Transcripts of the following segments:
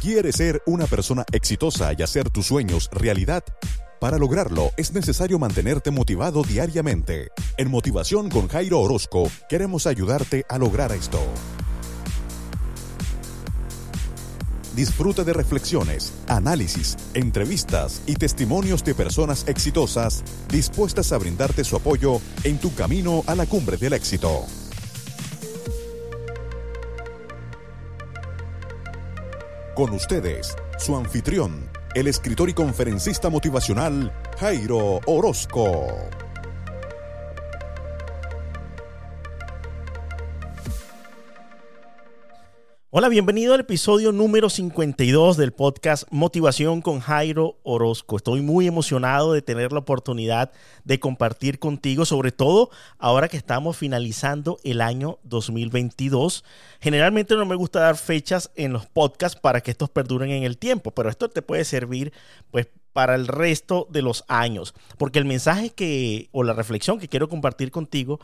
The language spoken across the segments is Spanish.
¿Quieres ser una persona exitosa y hacer tus sueños realidad? Para lograrlo es necesario mantenerte motivado diariamente. En Motivación con Jairo Orozco queremos ayudarte a lograr esto. Disfruta de reflexiones, análisis, entrevistas y testimonios de personas exitosas dispuestas a brindarte su apoyo en tu camino a la cumbre del éxito. Con ustedes, su anfitrión, el escritor y conferencista motivacional Jairo Orozco. Hola, bienvenido al episodio número 52 del podcast Motivación con Jairo Orozco. Estoy muy emocionado de tener la oportunidad de compartir contigo, sobre todo ahora que estamos finalizando el año 2022. Generalmente no me gusta dar fechas en los podcasts para que estos perduren en el tiempo, pero esto te puede servir pues para el resto de los años, porque el mensaje que o la reflexión que quiero compartir contigo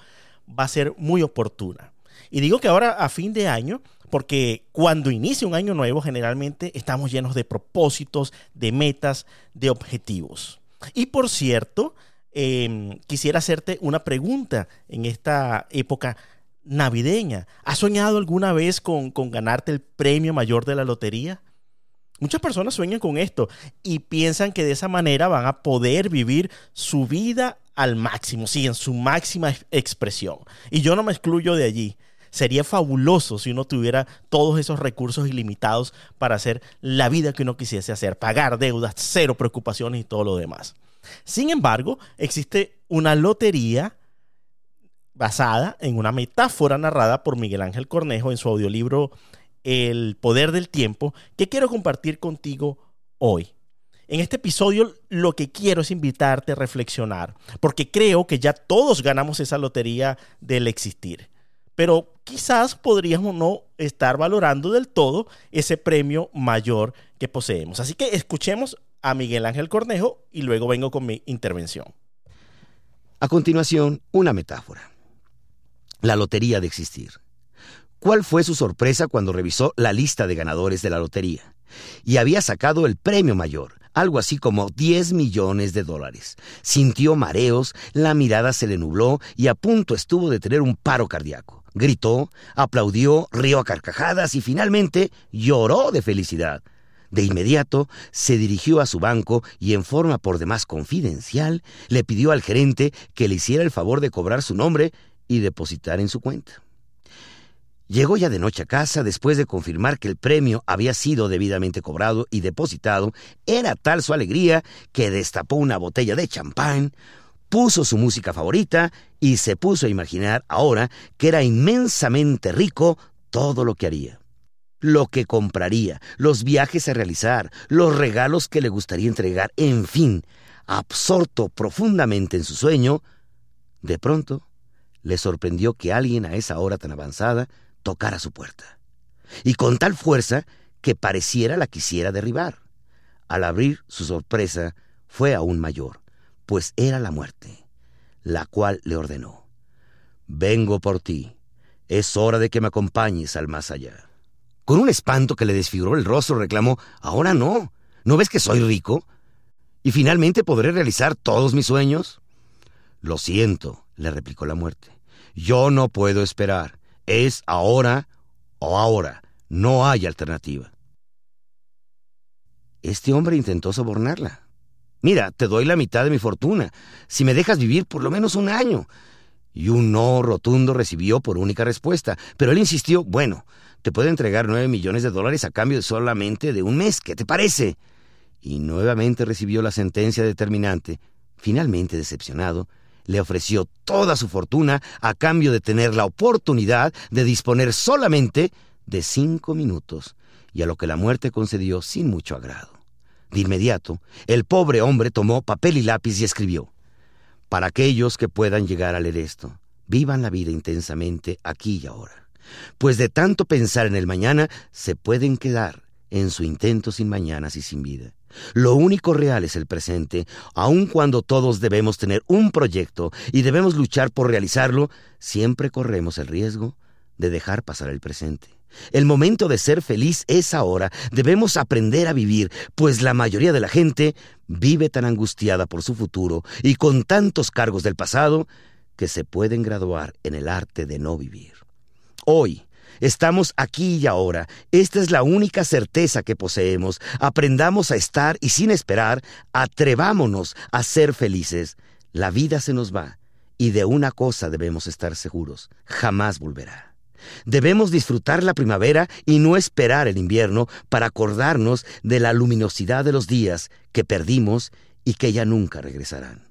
va a ser muy oportuna. Y digo que ahora a fin de año porque cuando inicia un año nuevo generalmente estamos llenos de propósitos, de metas, de objetivos. Y por cierto, em, quisiera hacerte una pregunta en esta época navideña. ¿Has soñado alguna vez con, con ganarte el premio mayor de la lotería? Muchas personas sueñan con esto y piensan que de esa manera van a poder vivir su vida al máximo, sí, en su máxima expresión. Y yo no me excluyo de allí. Sería fabuloso si uno tuviera todos esos recursos ilimitados para hacer la vida que uno quisiese hacer, pagar deudas, cero preocupaciones y todo lo demás. Sin embargo, existe una lotería basada en una metáfora narrada por Miguel Ángel Cornejo en su audiolibro El poder del tiempo que quiero compartir contigo hoy. En este episodio lo que quiero es invitarte a reflexionar, porque creo que ya todos ganamos esa lotería del existir pero quizás podríamos no estar valorando del todo ese premio mayor que poseemos. Así que escuchemos a Miguel Ángel Cornejo y luego vengo con mi intervención. A continuación, una metáfora. La lotería de existir. ¿Cuál fue su sorpresa cuando revisó la lista de ganadores de la lotería? Y había sacado el premio mayor, algo así como 10 millones de dólares. Sintió mareos, la mirada se le nubló y a punto estuvo de tener un paro cardíaco gritó, aplaudió, rió a carcajadas y finalmente lloró de felicidad. De inmediato se dirigió a su banco y en forma por demás confidencial le pidió al gerente que le hiciera el favor de cobrar su nombre y depositar en su cuenta. Llegó ya de noche a casa después de confirmar que el premio había sido debidamente cobrado y depositado. Era tal su alegría que destapó una botella de champán, puso su música favorita y se puso a imaginar ahora que era inmensamente rico todo lo que haría. Lo que compraría, los viajes a realizar, los regalos que le gustaría entregar, en fin, absorto profundamente en su sueño, de pronto le sorprendió que alguien a esa hora tan avanzada tocara su puerta. Y con tal fuerza que pareciera la quisiera derribar. Al abrir su sorpresa fue aún mayor pues era la muerte, la cual le ordenó, Vengo por ti, es hora de que me acompañes al más allá. Con un espanto que le desfiguró el rostro, reclamó, Ahora no, ¿no ves que soy rico? ¿Y finalmente podré realizar todos mis sueños? Lo siento, le replicó la muerte, yo no puedo esperar, es ahora o ahora, no hay alternativa. Este hombre intentó sobornarla, Mira, te doy la mitad de mi fortuna, si me dejas vivir por lo menos un año. Y un no rotundo recibió por única respuesta, pero él insistió, bueno, te puedo entregar nueve millones de dólares a cambio de solamente de un mes, ¿qué te parece? Y nuevamente recibió la sentencia determinante. Finalmente, decepcionado, le ofreció toda su fortuna a cambio de tener la oportunidad de disponer solamente de cinco minutos, y a lo que la muerte concedió sin mucho agrado. De inmediato, el pobre hombre tomó papel y lápiz y escribió, Para aquellos que puedan llegar a leer esto, vivan la vida intensamente aquí y ahora, pues de tanto pensar en el mañana se pueden quedar en su intento sin mañanas y sin vida. Lo único real es el presente, aun cuando todos debemos tener un proyecto y debemos luchar por realizarlo, siempre corremos el riesgo de dejar pasar el presente. El momento de ser feliz es ahora. Debemos aprender a vivir, pues la mayoría de la gente vive tan angustiada por su futuro y con tantos cargos del pasado que se pueden graduar en el arte de no vivir. Hoy, Estamos aquí y ahora. Esta es la única certeza que poseemos. Aprendamos a estar y sin esperar, atrevámonos a ser felices. La vida se nos va y de una cosa debemos estar seguros. Jamás volverá. Debemos disfrutar la primavera y no esperar el invierno para acordarnos de la luminosidad de los días que perdimos y que ya nunca regresarán.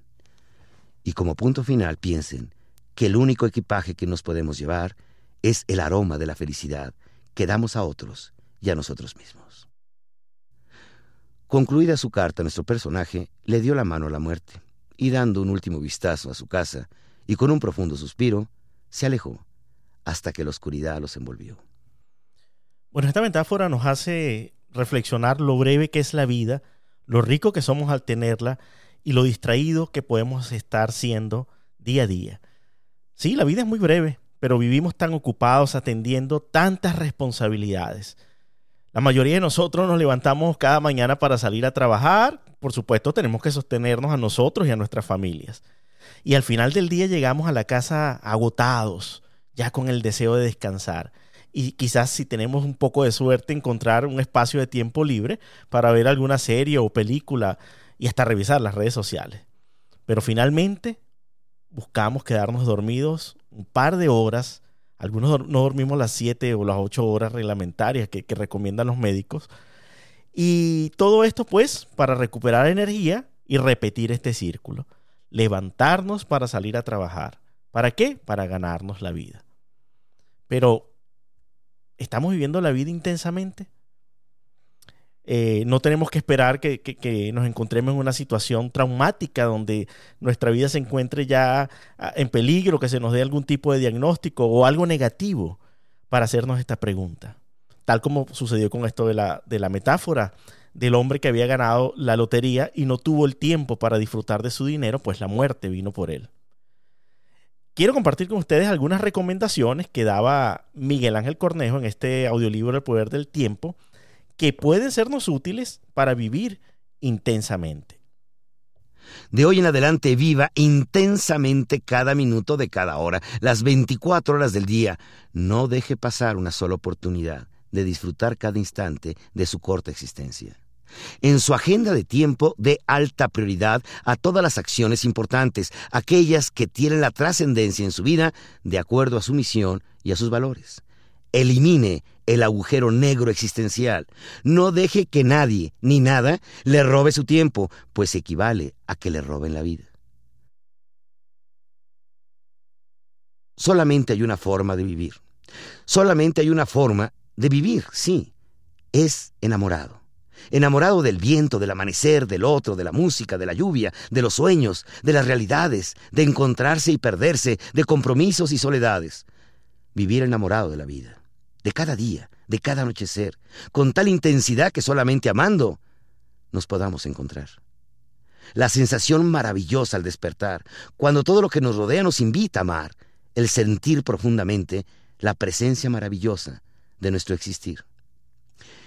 Y como punto final piensen que el único equipaje que nos podemos llevar es el aroma de la felicidad que damos a otros y a nosotros mismos. Concluida su carta, nuestro personaje le dio la mano a la muerte y dando un último vistazo a su casa y con un profundo suspiro, se alejó hasta que la oscuridad los envolvió. Bueno, esta metáfora nos hace reflexionar lo breve que es la vida, lo rico que somos al tenerla y lo distraído que podemos estar siendo día a día. Sí, la vida es muy breve, pero vivimos tan ocupados atendiendo tantas responsabilidades. La mayoría de nosotros nos levantamos cada mañana para salir a trabajar. Por supuesto, tenemos que sostenernos a nosotros y a nuestras familias. Y al final del día llegamos a la casa agotados, ya con el deseo de descansar. Y quizás si tenemos un poco de suerte encontrar un espacio de tiempo libre para ver alguna serie o película y hasta revisar las redes sociales. Pero finalmente buscamos quedarnos dormidos un par de horas. Algunos no dormimos las siete o las ocho horas reglamentarias que, que recomiendan los médicos. Y todo esto pues para recuperar energía y repetir este círculo. Levantarnos para salir a trabajar. ¿Para qué? Para ganarnos la vida. Pero, ¿estamos viviendo la vida intensamente? Eh, no tenemos que esperar que, nos encontremos en una situación traumática donde nuestra vida se encuentre ya ah, en peligro, que se nos dé algún tipo de diagnóstico o algo negativo para hacernos esta pregunta. Tal como sucedió con esto de la, de la metáfora del hombre que había ganado la lotería y no tuvo el tiempo para disfrutar de su dinero, pues la muerte vino por él. Quiero compartir con ustedes algunas recomendaciones que daba Miguel Ángel Cornejo en este audiolibro El Poder del Tiempo, que pueden sernos útiles para vivir intensamente. De hoy en adelante viva intensamente cada minuto de cada hora, las 24 horas del día. No deje pasar una sola oportunidad de disfrutar cada instante de su corta existencia. En su agenda de tiempo de alta prioridad a todas las acciones importantes, aquellas que tienen la trascendencia en su vida de acuerdo a su misión y a sus valores. Elimine el agujero negro existencial. No deje que nadie ni nada le robe su tiempo, pues equivale a que le roben la vida. Solamente hay una forma de vivir. Solamente hay una forma de vivir, sí. Es enamorado. Enamorado del viento, del amanecer, del otro, de la música, de la lluvia, de los sueños, de las realidades, de encontrarse y perderse, de compromisos y soledades. Vivir enamorado de la vida de cada día, de cada anochecer, con tal intensidad que solamente amando nos podamos encontrar. La sensación maravillosa al despertar, cuando todo lo que nos rodea nos invita a amar, el sentir profundamente la presencia maravillosa de nuestro existir.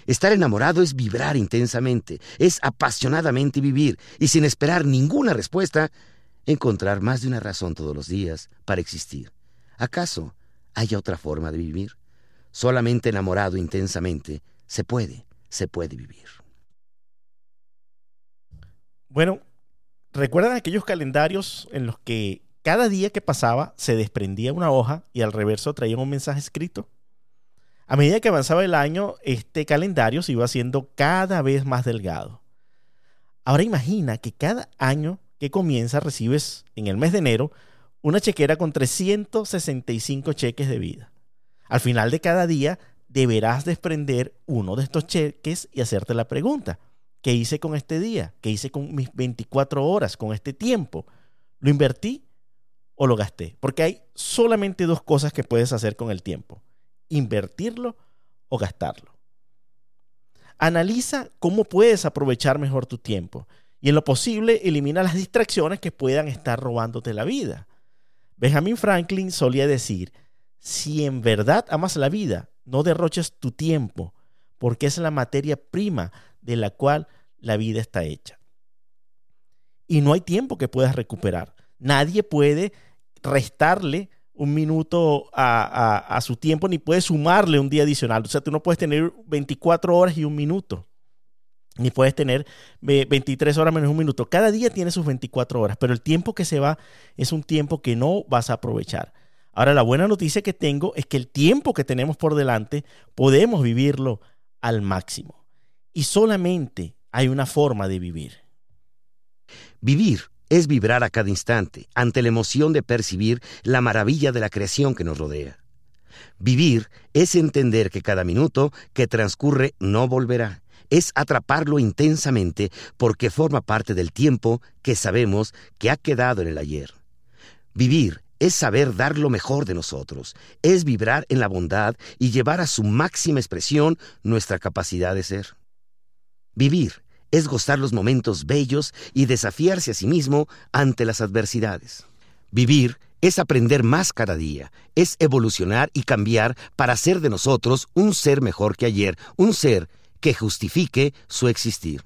Estar enamorado es vibrar intensamente, es apasionadamente vivir y sin esperar ninguna respuesta, encontrar más de una razón todos los días para existir. ¿Acaso hay otra forma de vivir? Solamente enamorado intensamente se puede, se puede vivir. Bueno, ¿recuerdan aquellos calendarios en los que cada día que pasaba se desprendía una hoja y al reverso traía un mensaje escrito? A medida que avanzaba el año, este calendario se iba haciendo cada vez más delgado. Ahora imagina que cada año que comienza recibes en el mes de enero una chequera con 365 cheques de vida. Al final de cada día deberás desprender uno de estos cheques y hacerte la pregunta, ¿qué hice con este día? ¿Qué hice con mis 24 horas, con este tiempo? ¿Lo invertí o lo gasté? Porque hay solamente dos cosas que puedes hacer con el tiempo, invertirlo o gastarlo. Analiza cómo puedes aprovechar mejor tu tiempo y en lo posible elimina las distracciones que puedan estar robándote la vida. Benjamin Franklin solía decir, si en verdad amas la vida, no derroches tu tiempo, porque es la materia prima de la cual la vida está hecha. Y no hay tiempo que puedas recuperar. Nadie puede restarle un minuto a, su tiempo ni puede sumarle un día adicional. O sea, tú no puedes tener 24 horas y un minuto. Ni puedes tener 23 horas menos un minuto. Cada día tiene sus 24 horas, pero el tiempo que se va es un tiempo que no vas a aprovechar. Ahora, la buena noticia que tengo es que el tiempo que tenemos por delante podemos vivirlo al máximo. Y solamente hay una forma de vivir. Vivir es vibrar a cada instante ante la emoción de percibir la maravilla de la creación que nos rodea. Vivir es entender que cada minuto que transcurre no volverá es atraparlo intensamente porque forma parte del tiempo que sabemos que ha quedado en el ayer. Vivir es saber dar lo mejor de nosotros, es vibrar en la bondad y llevar a su máxima expresión nuestra capacidad de ser. Vivir es gozar los momentos bellos y desafiarse a sí mismo ante las adversidades. Vivir es aprender más cada día, es evolucionar y cambiar para ser de nosotros un ser mejor que ayer, un ser que justifique su existir.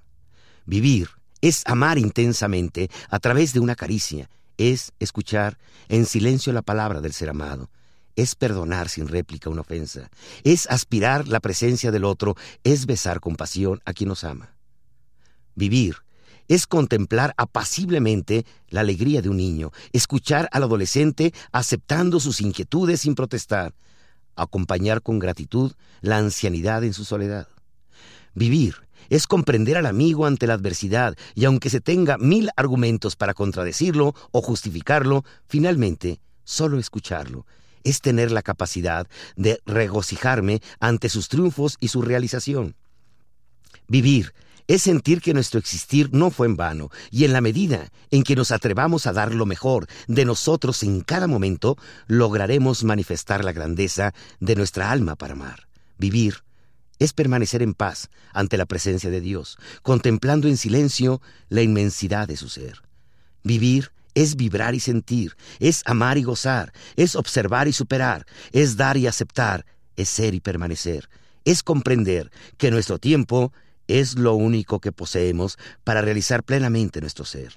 Vivir es amar intensamente a través de una caricia, es escuchar en silencio la palabra del ser amado, es perdonar sin réplica una ofensa, es aspirar la presencia del otro, es besar con pasión a quien nos ama. Vivir es contemplar apaciblemente la alegría de un niño, escuchar al adolescente aceptando sus inquietudes sin protestar, acompañar con gratitud la ancianidad en su soledad. Vivir es comprender al amigo ante la adversidad y aunque se tenga mil argumentos para contradecirlo o justificarlo, finalmente solo escucharlo es tener la capacidad de regocijarme ante sus triunfos y su realización. Vivir es sentir que nuestro existir no fue en vano, y en la medida en que nos atrevamos a dar lo mejor de nosotros en cada momento, lograremos manifestar la grandeza de nuestra alma para amar. Vivir es permanecer en paz ante la presencia de Dios, contemplando en silencio la inmensidad de su ser. Vivir es vibrar y sentir, es amar y gozar, es observar y superar, es dar y aceptar, es ser y permanecer, es comprender que nuestro tiempo es lo único que poseemos para realizar plenamente nuestro ser.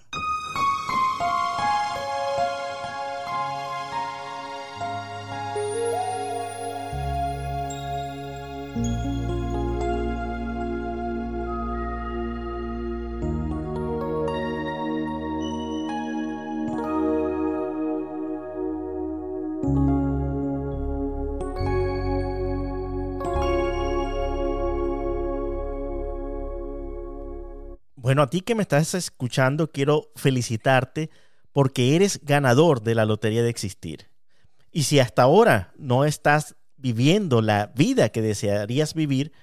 Bueno, a ti que me estás escuchando, quiero felicitarte porque eres ganador de la Lotería de Existir. Y si hasta ahora no estás viviendo la vida que desearías vivir,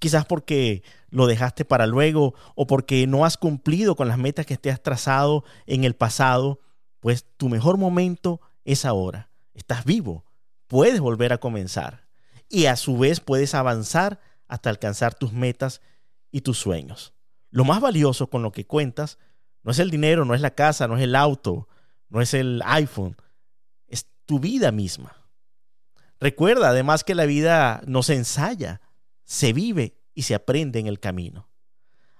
quizás porque lo dejaste para luego o porque no has cumplido con las metas que te has trazado en el pasado, pues tu mejor momento es ahora. Estás vivo, puedes volver a comenzar y a su vez puedes avanzar hasta alcanzar tus metas y tus sueños. Lo más valioso con lo que cuentas no es el dinero, no es la casa, no es el auto, no es el iPhone, es tu vida misma. Recuerda además que la vida no se ensaya, se vive y se aprende en el camino.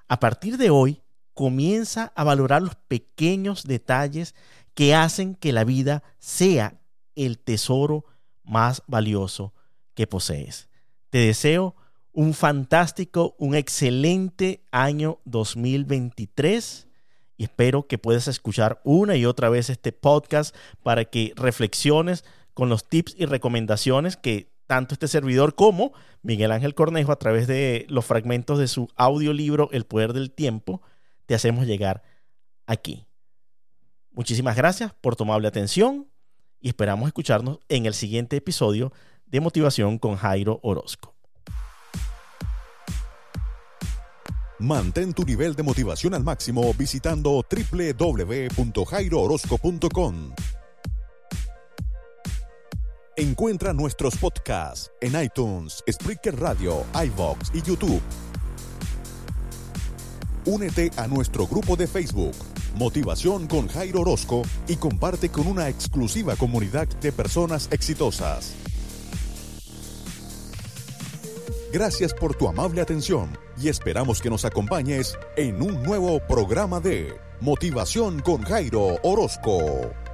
A partir de hoy, comienza a valorar los pequeños detalles que hacen que la vida sea el tesoro más valioso que posees. Te deseo un fantástico, un excelente año 2023 y espero que puedas escuchar una y otra vez este podcast para que reflexiones con los tips y recomendaciones que tanto este servidor como Miguel Ángel Cornejo a través de los fragmentos de su audiolibro El Poder del Tiempo te hacemos llegar aquí. Muchísimas gracias por tu amable atención y esperamos escucharnos en el siguiente episodio de Motivación con Jairo Orozco. Mantén tu nivel de motivación al máximo visitando www.jairoorozco.com. Encuentra nuestros podcasts en iTunes, Spreaker Radio, iVoox y YouTube. Únete a nuestro grupo de Facebook Motivación con Jairo Orozco y comparte con una exclusiva comunidad de personas exitosas. Gracias por tu amable atención y esperamos que nos acompañes en un nuevo programa de Motivación con Jairo Orozco.